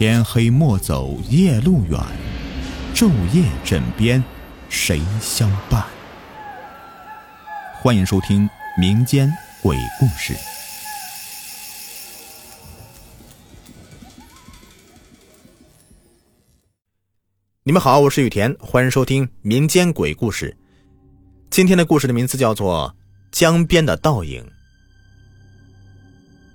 天黑莫走夜路远，昼夜枕边谁相伴？欢迎收听民间鬼故事。你们好，我是雨田，欢迎收听民间鬼故事。今天的故事的名字叫做《江边的倒影》。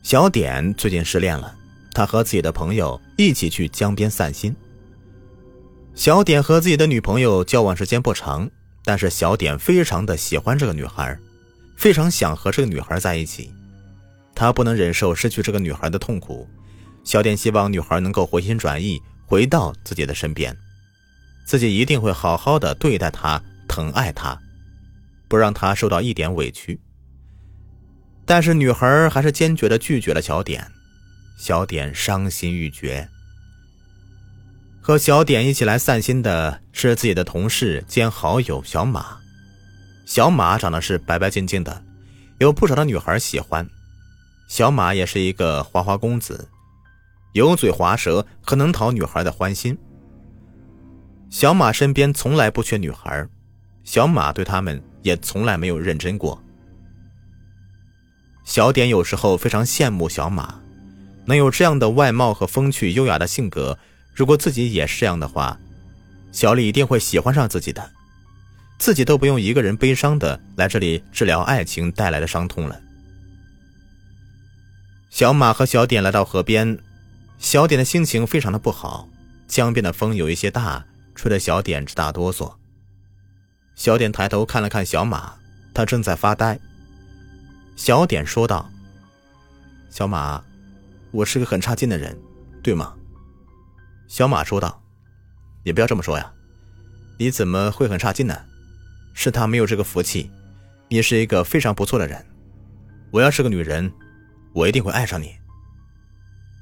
小点最近失恋了。他和自己的朋友一起去江边散心。小点和自己的女朋友交往时间不长，但是小点非常的喜欢这个女孩，非常想和这个女孩在一起。他不能忍受失去这个女孩的痛苦，小点希望女孩能够回心转意，回到自己的身边，自己一定会好好的对待她，疼爱她，不让她受到一点委屈。但是女孩还是坚决的拒绝了小点。小点伤心欲绝。和小点一起来散心的是自己的同事兼好友小马。小马长得是白白净净的，有不少的女孩喜欢。小马也是一个花花公子，油嘴滑舌，很能讨女孩的欢心。小马身边从来不缺女孩，小马对他们也从来没有认真过。小点有时候非常羡慕小马。能有这样的外貌和风趣优雅的性格，如果自己也是这样的话，小李一定会喜欢上自己的，自己都不用一个人悲伤的来这里治疗爱情带来的伤痛了。小马和小点来到河边，小点的心情非常的不好，江边的风有一些大，吹得小点直打哆嗦。小点抬头看了看小马，他正在发呆。小点说道：“小马。”我是个很差劲的人，对吗？小马说道：“你不要这么说呀，你怎么会很差劲呢？是他没有这个福气。你是一个非常不错的人。我要是个女人，我一定会爱上你。”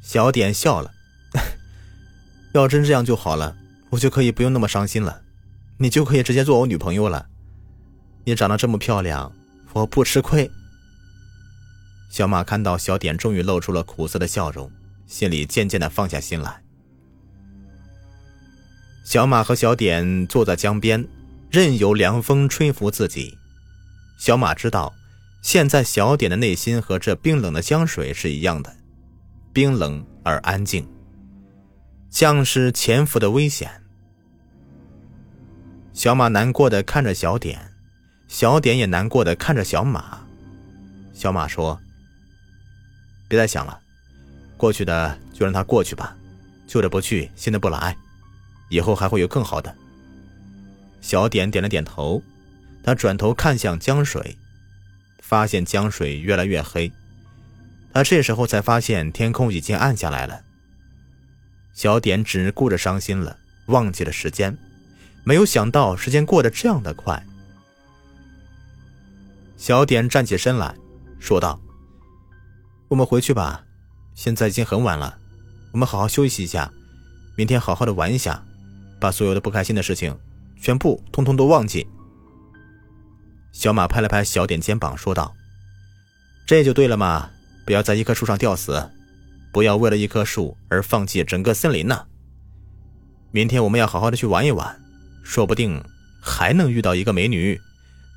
小点笑了：“ 要真这样就好了，我就可以不用那么伤心了，你就可以直接做我女朋友了。你长得这么漂亮，我不吃亏。”小马看到小点终于露出了苦涩的笑容，心里渐渐的放下心来。小马和小点坐在江边，任由凉风吹拂自己。小马知道，现在小点的内心和这冰冷的江水是一样的，冰冷而安静，像是潜伏的危险。小马难过的看着小点，小点也难过的看着小马。小马说。别再想了，过去的就让它过去吧，旧的不去，新的不来，以后还会有更好的。小点点了点头，他转头看向江水，发现江水越来越黑。他这时候才发现天空已经暗下来了。小点只顾着伤心了，忘记了时间，没有想到时间过得这样的快。小点站起身来说道。我们回去吧，现在已经很晚了，我们好好休息一下，明天好好的玩一下，把所有的不开心的事情全部通通都忘记。小马拍了拍小点肩膀，说道：“这就对了嘛，不要在一棵树上吊死，不要为了一棵树而放弃整个森林呢。明天我们要好好的去玩一玩，说不定还能遇到一个美女，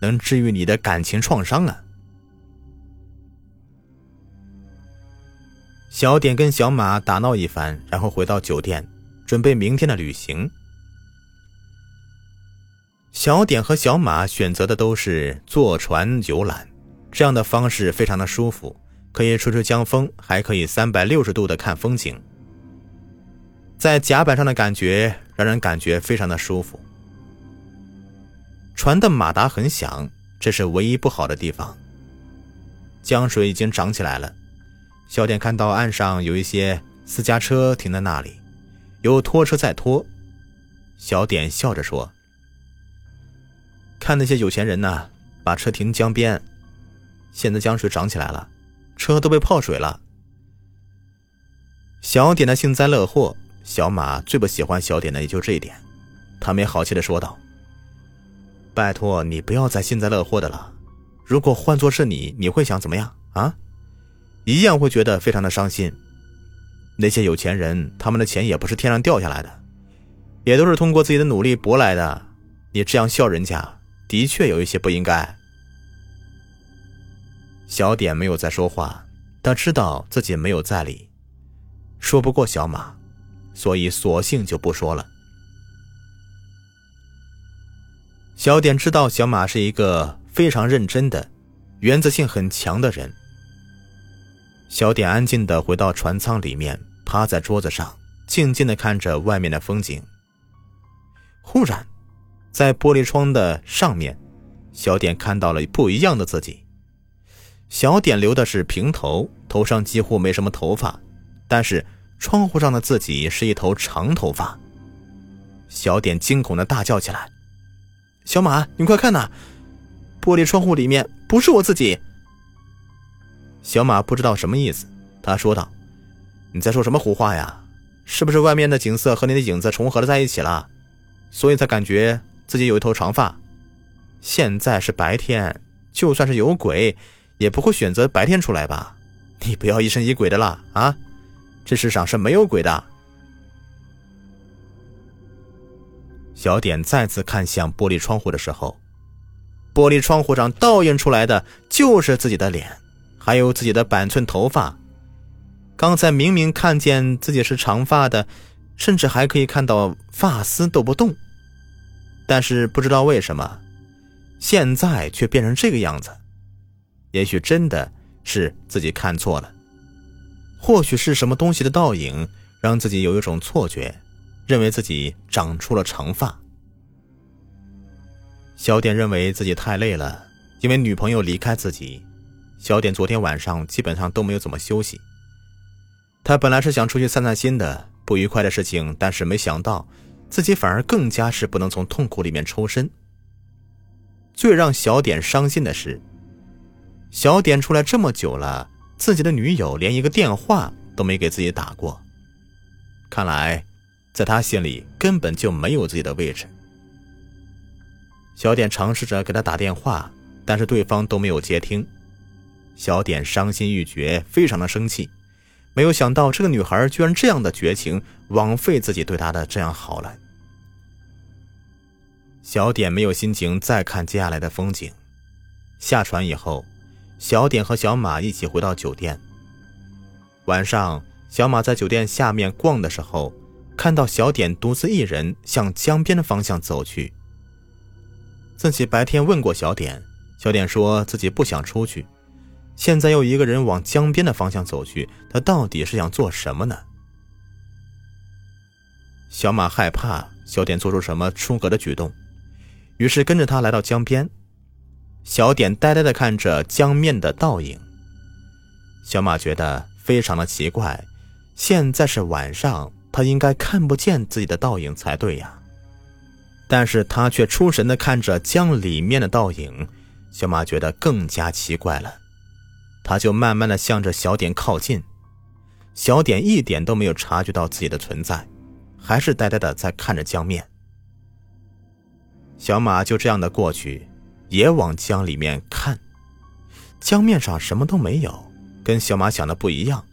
能治愈你的感情创伤啊。”小点跟小马打闹一番，然后回到酒店，准备明天的旅行。小点和小马选择的都是坐船游览，这样的方式非常的舒服，可以吹吹江风，还可以三百六十度的看风景。在甲板上的感觉让人感觉非常的舒服。船的马达很响，这是唯一不好的地方。江水已经涨起来了。小点看到岸上有一些私家车停在那里，有拖车在拖。小点笑着说：“看那些有钱人呢，把车停江边。现在江水涨起来了，车都被泡水了。”小点的幸灾乐祸，小马最不喜欢小点的也就这一点。他没好气的说道：“拜托你不要再幸灾乐祸的了。如果换做是你，你会想怎么样啊？”一样会觉得非常的伤心。那些有钱人，他们的钱也不是天上掉下来的，也都是通过自己的努力博来的。你这样笑人家，的确有一些不应该。小点没有再说话，他知道自己没有在理，说不过小马，所以索性就不说了。小点知道小马是一个非常认真的、原则性很强的人。小点安静的回到船舱里面，趴在桌子上，静静的看着外面的风景。忽然，在玻璃窗的上面，小点看到了不一样的自己。小点留的是平头，头上几乎没什么头发，但是窗户上的自己是一头长头发。小点惊恐的大叫起来。小马，你快看呐！玻璃窗户里面不是我自己。小马不知道什么意思，他说道：“你在说什么胡话呀？是不是外面的景色和你的影子重合了在一起了，所以才感觉自己有一头长发？现在是白天，就算是有鬼，也不会选择白天出来吧？你不要疑神疑鬼的了啊！这世上是没有鬼的。”小点再次看向玻璃窗户的时候，玻璃窗户上倒映出来的就是自己的脸，还有自己的板寸头发。刚才明明看见自己是长发的，甚至还可以看到发丝都不动，但是不知道为什么，现在却变成这个样子。也许真的是自己看错了，或许是什么东西的倒影，让自己有一种错觉。认为自己长出了长发。小点认为自己太累了，因为女朋友离开自己。小点昨天晚上基本上都没有怎么休息。他本来是想出去散散心的，不愉快的事情，但是没想到自己反而更加是不能从痛苦里面抽身。最让小点伤心的是，小点出来这么久了，自己的女友连一个电话都没给自己打过。看来。在他心里根本就没有自己的位置。小点尝试着给他打电话，但是对方都没有接听。小点伤心欲绝，非常的生气，没有想到这个女孩居然这样的绝情，枉费自己对她的这样好了。小点没有心情再看接下来的风景。下船以后，小点和小马一起回到酒店。晚上，小马在酒店下面逛的时候。看到小点独自一人向江边的方向走去。自己白天问过小点，小点说自己不想出去，现在又一个人往江边的方向走去，他到底是想做什么呢？小马害怕小点做出什么出格的举动，于是跟着他来到江边。小点呆呆的看着江面的倒影。小马觉得非常的奇怪，现在是晚上。他应该看不见自己的倒影才对呀，但是他却出神的看着江里面的倒影，小马觉得更加奇怪了，他就慢慢的向着小点靠近，小点一点都没有察觉到自己的存在，还是呆呆的在看着江面。小马就这样的过去，也往江里面看，江面上什么都没有，跟小马想的不一样，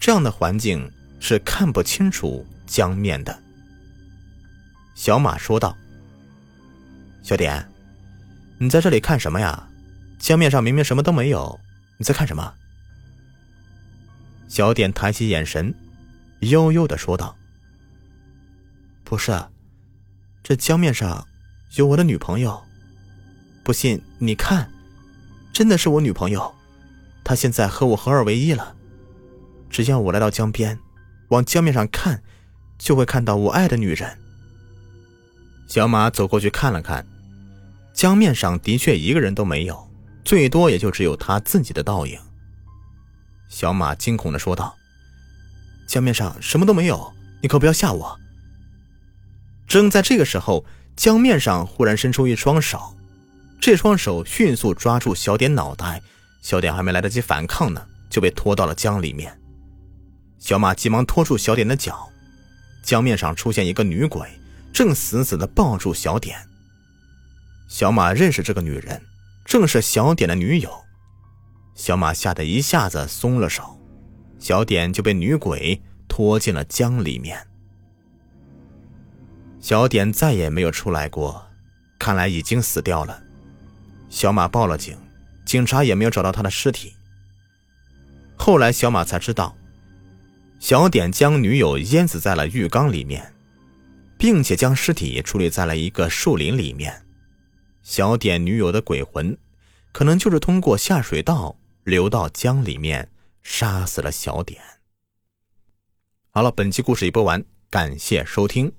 这样的环境。是看不清楚江面的。小马说道：“小点，你在这里看什么呀？江面上明明什么都没有，你在看什么？”小点抬起眼神，悠悠的说道：“不是，这江面上有我的女朋友。不信你看，真的是我女朋友，她现在和我合二为一了。只要我来到江边。”往江面上看，就会看到我爱的女人。小马走过去看了看，江面上的确一个人都没有，最多也就只有他自己的倒影。小马惊恐的说道：“江面上什么都没有，你可不要吓我。”正在这个时候，江面上忽然伸出一双手，这双手迅速抓住小点脑袋，小点还没来得及反抗呢，就被拖到了江里面。小马急忙拖住小点的脚，江面上出现一个女鬼，正死死的抱住小点。小马认识这个女人，正是小点的女友。小马吓得一下子松了手，小点就被女鬼拖进了江里面。小点再也没有出来过，看来已经死掉了。小马报了警，警察也没有找到他的尸体。后来小马才知道，小点将女友淹死在了浴缸里面，并且将尸体处理在了一个树林里面。小点女友的鬼魂，可能就是通过下水道流到江里面，杀死了小点。好了，本期故事已播完，感谢收听。